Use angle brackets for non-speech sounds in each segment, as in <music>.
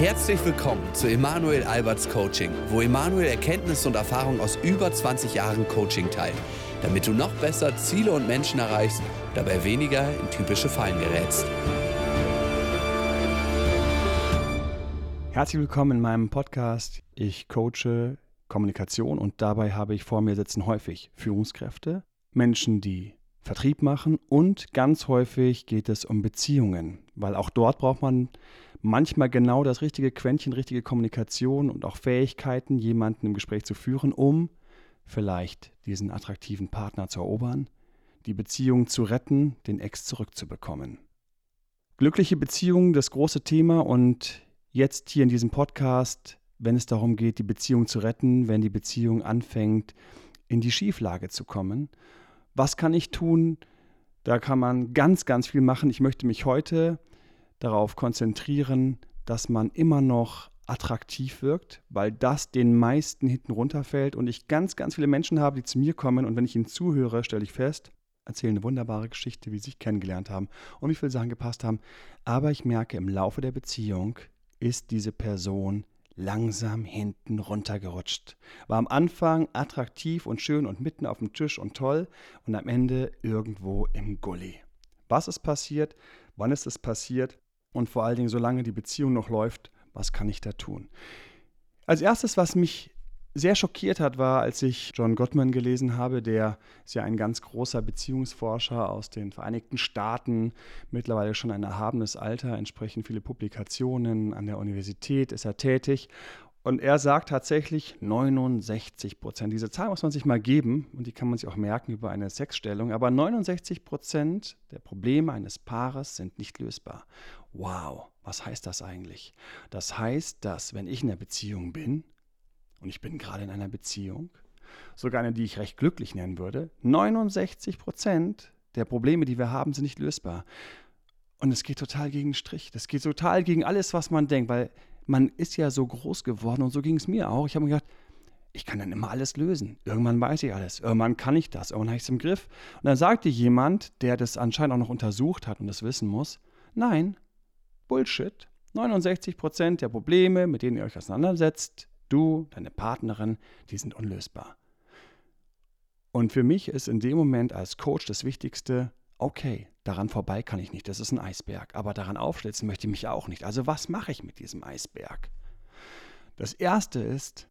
Herzlich willkommen zu Emanuel Alberts Coaching, wo Emanuel Erkenntnisse und Erfahrung aus über 20 Jahren Coaching teilt, damit du noch besser Ziele und Menschen erreichst, dabei weniger in typische Fallen gerätst. Herzlich willkommen in meinem Podcast. Ich coache Kommunikation und dabei habe ich vor mir sitzen häufig Führungskräfte, Menschen, die Vertrieb machen und ganz häufig geht es um Beziehungen, weil auch dort braucht man manchmal genau das richtige Quäntchen, richtige Kommunikation und auch Fähigkeiten, jemanden im Gespräch zu führen, um vielleicht diesen attraktiven Partner zu erobern, die Beziehung zu retten, den Ex zurückzubekommen. Glückliche Beziehungen, das große Thema und jetzt hier in diesem Podcast, wenn es darum geht, die Beziehung zu retten, wenn die Beziehung anfängt, in die Schieflage zu kommen. Was kann ich tun? Da kann man ganz, ganz viel machen. Ich möchte mich heute darauf konzentrieren, dass man immer noch attraktiv wirkt, weil das den meisten hinten runterfällt und ich ganz, ganz viele Menschen habe, die zu mir kommen und wenn ich ihnen zuhöre, stelle ich fest, erzählen eine wunderbare Geschichte, wie sie sich kennengelernt haben und wie viele Sachen gepasst haben. Aber ich merke, im Laufe der Beziehung ist diese Person langsam hinten runtergerutscht. War am Anfang attraktiv und schön und mitten auf dem Tisch und toll und am Ende irgendwo im Gully. Was ist passiert? Wann ist es passiert? Und vor allen Dingen, solange die Beziehung noch läuft, was kann ich da tun? Als erstes, was mich sehr schockiert hat, war, als ich John Gottman gelesen habe, der ist ja ein ganz großer Beziehungsforscher aus den Vereinigten Staaten, mittlerweile schon ein erhabenes Alter, entsprechend viele Publikationen, an der Universität ist er tätig. Und er sagt tatsächlich 69 Prozent. Diese Zahl muss man sich mal geben und die kann man sich auch merken über eine Sexstellung. Aber 69 Prozent der Probleme eines Paares sind nicht lösbar. Wow, was heißt das eigentlich? Das heißt, dass wenn ich in einer Beziehung bin, und ich bin gerade in einer Beziehung, sogar eine, die ich recht glücklich nennen würde, 69 Prozent der Probleme, die wir haben, sind nicht lösbar. Und es geht total gegen den Strich. Das geht total gegen alles, was man denkt, weil man ist ja so groß geworden und so ging es mir auch. Ich habe mir gedacht, ich kann dann immer alles lösen. Irgendwann weiß ich alles. Irgendwann kann ich das. Irgendwann habe ich es im Griff. Und dann sagte jemand, der das anscheinend auch noch untersucht hat und das wissen muss, nein, Bullshit. 69 Prozent der Probleme, mit denen ihr euch auseinandersetzt, du, deine Partnerin, die sind unlösbar. Und für mich ist in dem Moment als Coach das Wichtigste, okay, daran vorbei kann ich nicht, das ist ein Eisberg, aber daran aufschlitzen möchte ich mich auch nicht. Also was mache ich mit diesem Eisberg? Das Erste ist,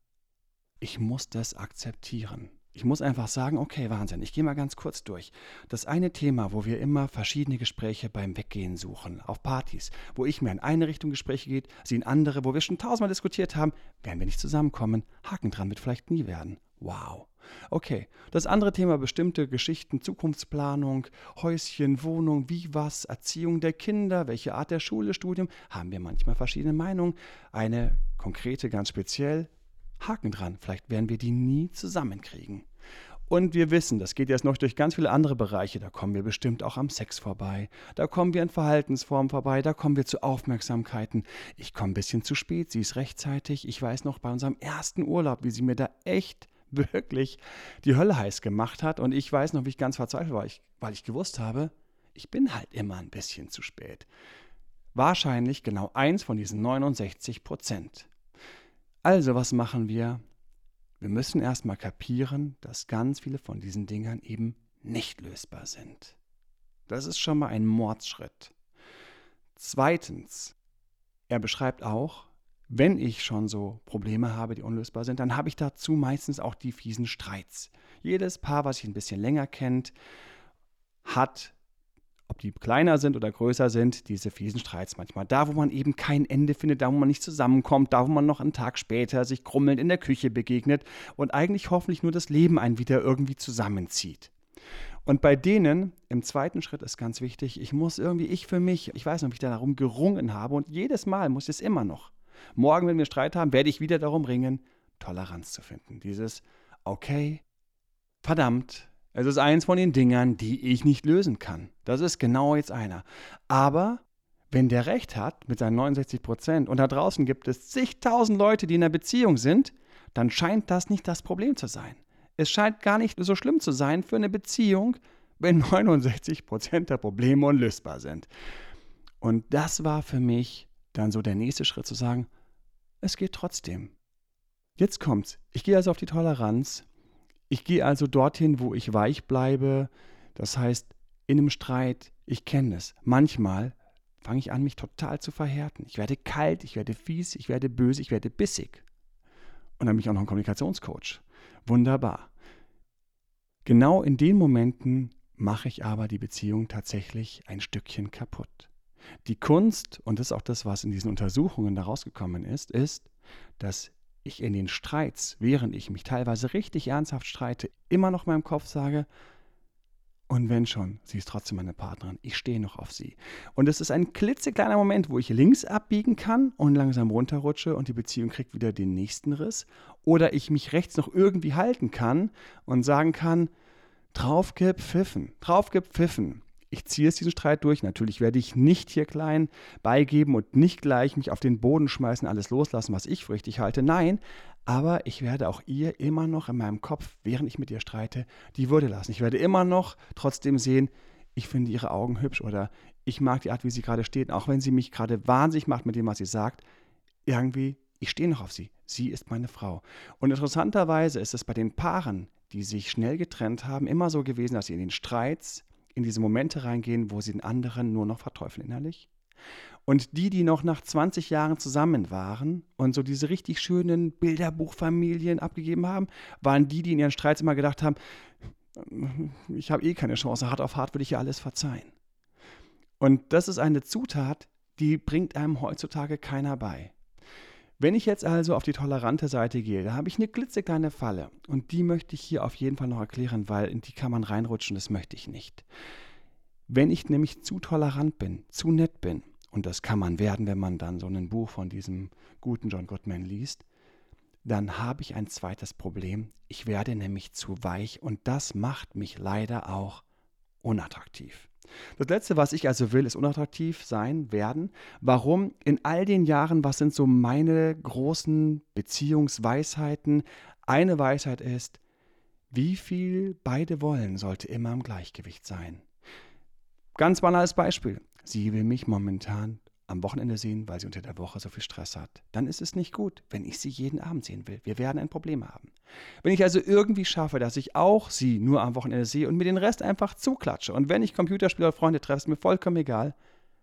ich muss das akzeptieren. Ich muss einfach sagen, okay, Wahnsinn, ich gehe mal ganz kurz durch. Das eine Thema, wo wir immer verschiedene Gespräche beim Weggehen suchen, auf Partys, wo ich mir in eine Richtung Gespräche geht, sie in andere, wo wir schon tausendmal diskutiert haben, werden wir nicht zusammenkommen, Haken dran wird vielleicht nie werden. Wow. Okay, das andere Thema bestimmte Geschichten, Zukunftsplanung, Häuschen, Wohnung, wie was, Erziehung der Kinder, welche Art der Schule, Studium, haben wir manchmal verschiedene Meinungen. Eine konkrete ganz speziell, Haken dran, vielleicht werden wir die nie zusammenkriegen. Und wir wissen, das geht jetzt noch durch ganz viele andere Bereiche. Da kommen wir bestimmt auch am Sex vorbei. Da kommen wir an Verhaltensformen vorbei. Da kommen wir zu Aufmerksamkeiten. Ich komme ein bisschen zu spät. Sie ist rechtzeitig. Ich weiß noch bei unserem ersten Urlaub, wie sie mir da echt <laughs> wirklich die Hölle heiß gemacht hat. Und ich weiß noch, wie ich ganz verzweifelt war, ich, weil ich gewusst habe, ich bin halt immer ein bisschen zu spät. Wahrscheinlich genau eins von diesen 69 Prozent. Also, was machen wir? Wir müssen erstmal kapieren, dass ganz viele von diesen Dingern eben nicht lösbar sind. Das ist schon mal ein Mordsschritt. Zweitens, er beschreibt auch, wenn ich schon so Probleme habe, die unlösbar sind, dann habe ich dazu meistens auch die fiesen Streits. Jedes Paar, was sich ein bisschen länger kennt, hat ob die kleiner sind oder größer sind, diese fiesen Streits manchmal. Da, wo man eben kein Ende findet, da, wo man nicht zusammenkommt, da, wo man noch einen Tag später sich krummelnd in der Küche begegnet und eigentlich hoffentlich nur das Leben einen wieder irgendwie zusammenzieht. Und bei denen, im zweiten Schritt ist ganz wichtig, ich muss irgendwie, ich für mich, ich weiß noch, ob ich darum gerungen habe und jedes Mal muss ich es immer noch. Morgen, wenn wir Streit haben, werde ich wieder darum ringen, Toleranz zu finden. Dieses, okay, verdammt, es ist eins von den Dingern, die ich nicht lösen kann. Das ist genau jetzt einer. Aber wenn der Recht hat mit seinen 69 Prozent und da draußen gibt es zigtausend Leute, die in einer Beziehung sind, dann scheint das nicht das Problem zu sein. Es scheint gar nicht so schlimm zu sein für eine Beziehung, wenn 69 Prozent der Probleme unlösbar sind. Und das war für mich dann so der nächste Schritt zu sagen, es geht trotzdem. Jetzt kommt's. Ich gehe also auf die Toleranz. Ich gehe also dorthin, wo ich weich bleibe. Das heißt, in einem Streit, ich kenne es. Manchmal fange ich an, mich total zu verhärten. Ich werde kalt, ich werde fies, ich werde böse, ich werde bissig. Und dann bin ich auch noch ein Kommunikationscoach. Wunderbar. Genau in den Momenten mache ich aber die Beziehung tatsächlich ein Stückchen kaputt. Die Kunst, und das ist auch das, was in diesen Untersuchungen da rausgekommen ist, ist, dass ich in den Streits, während ich mich teilweise richtig ernsthaft streite, immer noch meinem Kopf sage, und wenn schon, sie ist trotzdem meine Partnerin. Ich stehe noch auf sie. Und es ist ein klitzekleiner Moment, wo ich links abbiegen kann und langsam runterrutsche und die Beziehung kriegt wieder den nächsten Riss. Oder ich mich rechts noch irgendwie halten kann und sagen kann, draufgepfiffen, draufgepfiffen ich ziehe jetzt diesen Streit durch. Natürlich werde ich nicht hier klein beigeben und nicht gleich mich auf den Boden schmeißen, alles loslassen, was ich für richtig halte. Nein, aber ich werde auch ihr immer noch in meinem Kopf, während ich mit ihr streite, die Würde lassen. Ich werde immer noch trotzdem sehen, ich finde ihre Augen hübsch oder ich mag die Art, wie sie gerade steht, auch wenn sie mich gerade wahnsinnig macht mit dem, was sie sagt. Irgendwie, ich stehe noch auf sie. Sie ist meine Frau. Und interessanterweise ist es bei den Paaren, die sich schnell getrennt haben, immer so gewesen, dass sie in den Streits in diese Momente reingehen, wo sie den anderen nur noch verteufeln innerlich. Und die, die noch nach 20 Jahren zusammen waren und so diese richtig schönen Bilderbuchfamilien abgegeben haben, waren die, die in ihren Streits immer gedacht haben, ich habe eh keine Chance, hart auf hart würde ich ja alles verzeihen. Und das ist eine Zutat, die bringt einem heutzutage keiner bei. Wenn ich jetzt also auf die tolerante Seite gehe, da habe ich eine klitzekleine Falle und die möchte ich hier auf jeden Fall noch erklären, weil in die kann man reinrutschen, das möchte ich nicht. Wenn ich nämlich zu tolerant bin, zu nett bin, und das kann man werden, wenn man dann so ein Buch von diesem guten John Gottman liest, dann habe ich ein zweites Problem. Ich werde nämlich zu weich und das macht mich leider auch unattraktiv. Das Letzte, was ich also will, ist unattraktiv sein, werden. Warum? In all den Jahren, was sind so meine großen Beziehungsweisheiten? Eine Weisheit ist, wie viel beide wollen, sollte immer im Gleichgewicht sein. Ganz banales Beispiel. Sie will mich momentan am Wochenende sehen, weil sie unter der Woche so viel Stress hat, dann ist es nicht gut, wenn ich sie jeden Abend sehen will. Wir werden ein Problem haben. Wenn ich also irgendwie schaffe, dass ich auch sie nur am Wochenende sehe und mir den Rest einfach zuklatsche und wenn ich Computerspieler oder Freunde treffe, ist mir vollkommen egal,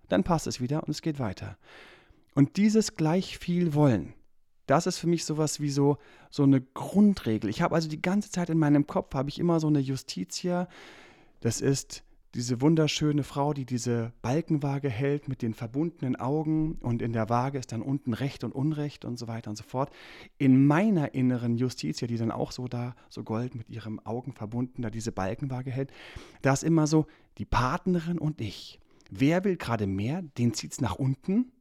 dann passt es wieder und es geht weiter. Und dieses gleich viel wollen, das ist für mich sowas wie so, so eine Grundregel. Ich habe also die ganze Zeit in meinem Kopf, habe ich immer so eine Justitia, das ist diese wunderschöne Frau, die diese Balkenwaage hält mit den verbundenen Augen und in der Waage ist dann unten Recht und Unrecht und so weiter und so fort. In meiner inneren Justiz, ja, die dann auch so da, so gold mit ihren Augen verbunden, da diese Balkenwaage hält, da ist immer so die Partnerin und ich. Wer will gerade mehr, den zieht es nach unten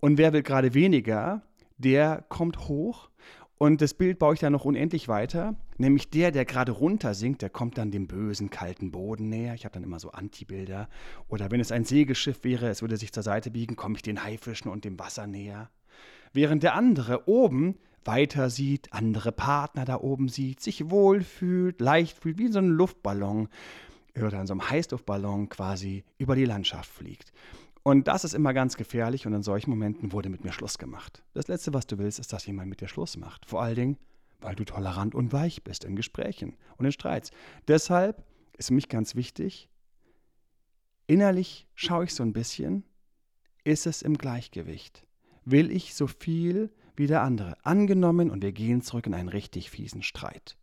und wer will gerade weniger, der kommt hoch und das Bild baue ich dann noch unendlich weiter, nämlich der, der gerade runter sinkt, der kommt dann dem bösen, kalten Boden näher. Ich habe dann immer so Antibilder. Oder wenn es ein Segelschiff wäre, es würde sich zur Seite biegen, komme ich den Haifischen und dem Wasser näher. Während der andere oben weiter sieht, andere Partner da oben sieht, sich wohlfühlt, leicht fühlt, wie so ein Luftballon oder in so einem Heißluftballon quasi über die Landschaft fliegt. Und das ist immer ganz gefährlich und in solchen Momenten wurde mit mir Schluss gemacht. Das Letzte, was du willst, ist, dass jemand mit dir Schluss macht. Vor allen Dingen, weil du tolerant und weich bist in Gesprächen und in Streits. Deshalb ist für mich ganz wichtig, innerlich schaue ich so ein bisschen, ist es im Gleichgewicht? Will ich so viel wie der andere? Angenommen und wir gehen zurück in einen richtig fiesen Streit.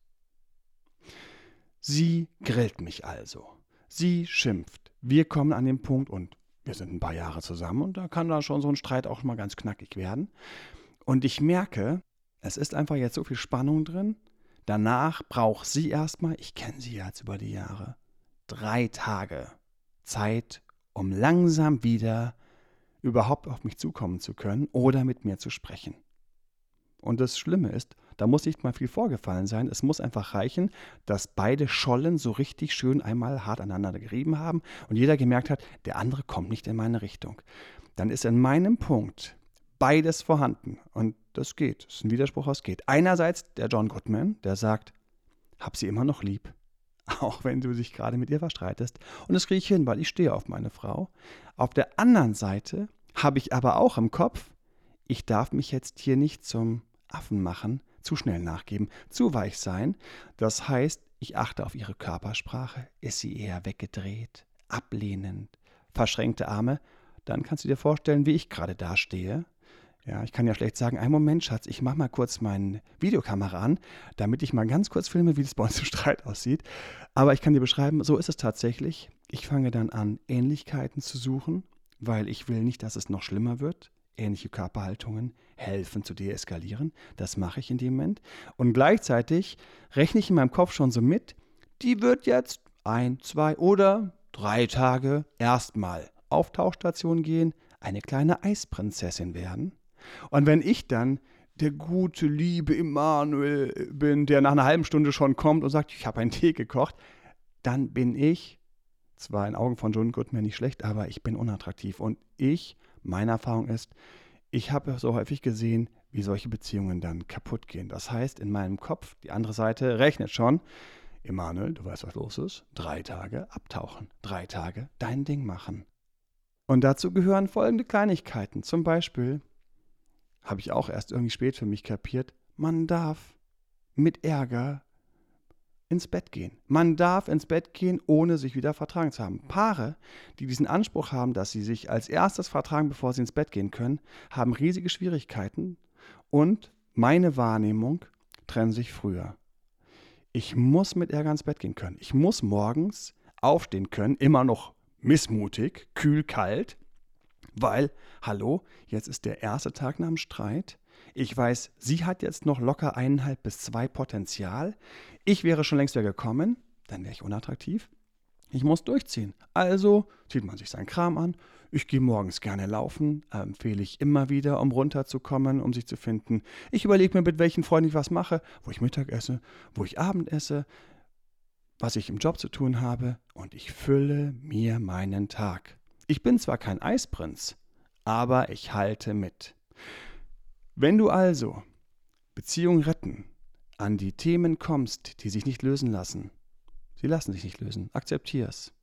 Sie grillt mich also. Sie schimpft. Wir kommen an den Punkt und wir sind ein paar Jahre zusammen und da kann da schon so ein Streit auch mal ganz knackig werden. Und ich merke, es ist einfach jetzt so viel Spannung drin. Danach braucht sie erstmal, ich kenne sie jetzt über die Jahre, drei Tage Zeit, um langsam wieder überhaupt auf mich zukommen zu können oder mit mir zu sprechen. Und das Schlimme ist, da muss nicht mal viel vorgefallen sein. Es muss einfach reichen, dass beide Schollen so richtig schön einmal hart aneinander gerieben haben und jeder gemerkt hat, der andere kommt nicht in meine Richtung. Dann ist in meinem Punkt beides vorhanden. Und das geht. Das ist ein Widerspruch aus geht. Einerseits der John Goodman, der sagt, hab sie immer noch lieb. <laughs> Auch wenn du dich gerade mit ihr verstreitest. Und das kriege ich hin, weil ich stehe auf meine Frau. Auf der anderen Seite habe ich aber auch im Kopf, ich darf mich jetzt hier nicht zum Affen machen, zu schnell nachgeben, zu weich sein. Das heißt, ich achte auf ihre Körpersprache. Ist sie eher weggedreht, ablehnend, verschränkte Arme? Dann kannst du dir vorstellen, wie ich gerade dastehe. Ja, ich kann ja schlecht sagen, ein Moment, Schatz, ich mache mal kurz meine Videokamera an, damit ich mal ganz kurz filme, wie das bei uns im Streit aussieht. Aber ich kann dir beschreiben, so ist es tatsächlich. Ich fange dann an, Ähnlichkeiten zu suchen, weil ich will nicht, dass es noch schlimmer wird. Ähnliche Körperhaltungen helfen zu deeskalieren. Das mache ich in dem Moment. Und gleichzeitig rechne ich in meinem Kopf schon so mit, die wird jetzt ein, zwei oder drei Tage erstmal auf Tauchstation gehen, eine kleine Eisprinzessin werden. Und wenn ich dann der gute, liebe Emanuel bin, der nach einer halben Stunde schon kommt und sagt, ich habe einen Tee gekocht, dann bin ich, zwar in Augen von John Goodman nicht schlecht, aber ich bin unattraktiv. Und ich, meine Erfahrung ist, ich habe so häufig gesehen, wie solche Beziehungen dann kaputt gehen. Das heißt, in meinem Kopf, die andere Seite rechnet schon, Emanuel, du weißt, was los ist, drei Tage abtauchen, drei Tage dein Ding machen. Und dazu gehören folgende Kleinigkeiten. Zum Beispiel, habe ich auch erst irgendwie spät für mich kapiert, man darf mit Ärger ins Bett gehen. Man darf ins Bett gehen, ohne sich wieder vertragen zu haben. Paare, die diesen Anspruch haben, dass sie sich als erstes vertragen, bevor sie ins Bett gehen können, haben riesige Schwierigkeiten und meine Wahrnehmung trennen sich früher. Ich muss mit Ärger ins Bett gehen können. Ich muss morgens aufstehen können, immer noch missmutig, kühl, kalt, weil, hallo, jetzt ist der erste Tag nach dem Streit. Ich weiß, sie hat jetzt noch locker eineinhalb bis zwei Potenzial. Ich wäre schon längst wieder gekommen, dann wäre ich unattraktiv. Ich muss durchziehen. Also zieht man sich seinen Kram an. Ich gehe morgens gerne laufen, empfehle ich immer wieder, um runterzukommen, um sich zu finden. Ich überlege mir, mit welchen Freunden ich was mache, wo ich Mittag esse, wo ich Abend esse, was ich im Job zu tun habe und ich fülle mir meinen Tag. Ich bin zwar kein Eisprinz, aber ich halte mit. Wenn du also Beziehung retten an die Themen kommst, die sich nicht lösen lassen, sie lassen sich nicht lösen, akzeptier's.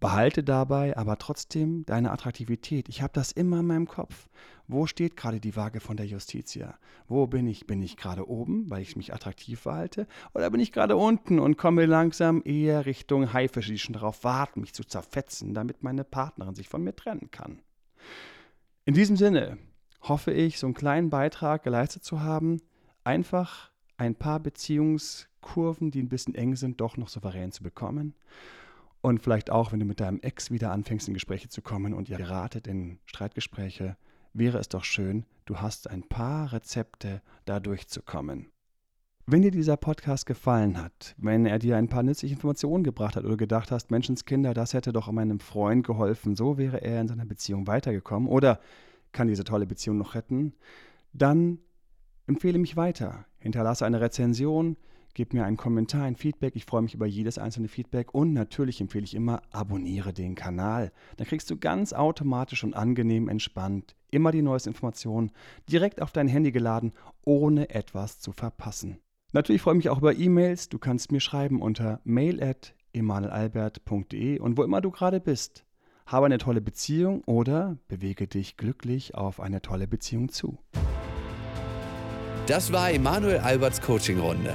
Behalte dabei aber trotzdem deine Attraktivität. Ich habe das immer in meinem Kopf. Wo steht gerade die Waage von der Justitia? Wo bin ich? Bin ich gerade oben, weil ich mich attraktiv verhalte? Oder bin ich gerade unten und komme langsam eher Richtung Haifische, die schon darauf warten, mich zu zerfetzen, damit meine Partnerin sich von mir trennen kann? In diesem Sinne hoffe ich, so einen kleinen Beitrag geleistet zu haben, einfach ein paar Beziehungskurven, die ein bisschen eng sind, doch noch souverän zu bekommen. Und vielleicht auch, wenn du mit deinem Ex wieder anfängst, in Gespräche zu kommen und ihr geratet in Streitgespräche, wäre es doch schön, du hast ein paar Rezepte, da durchzukommen. Wenn dir dieser Podcast gefallen hat, wenn er dir ein paar nützliche Informationen gebracht hat oder gedacht hast, Menschenskinder, das hätte doch meinem Freund geholfen, so wäre er in seiner Beziehung weitergekommen oder kann diese tolle Beziehung noch retten, dann empfehle mich weiter. Hinterlasse eine Rezension, Gib mir einen Kommentar, ein Feedback. Ich freue mich über jedes einzelne Feedback. Und natürlich empfehle ich immer, abonniere den Kanal. Dann kriegst du ganz automatisch und angenehm entspannt immer die neuesten Informationen direkt auf dein Handy geladen, ohne etwas zu verpassen. Natürlich freue ich mich auch über E-Mails. Du kannst mir schreiben unter mail.emanuelalbert.de und wo immer du gerade bist. Habe eine tolle Beziehung oder bewege dich glücklich auf eine tolle Beziehung zu. Das war Emanuel Alberts Coaching-Runde.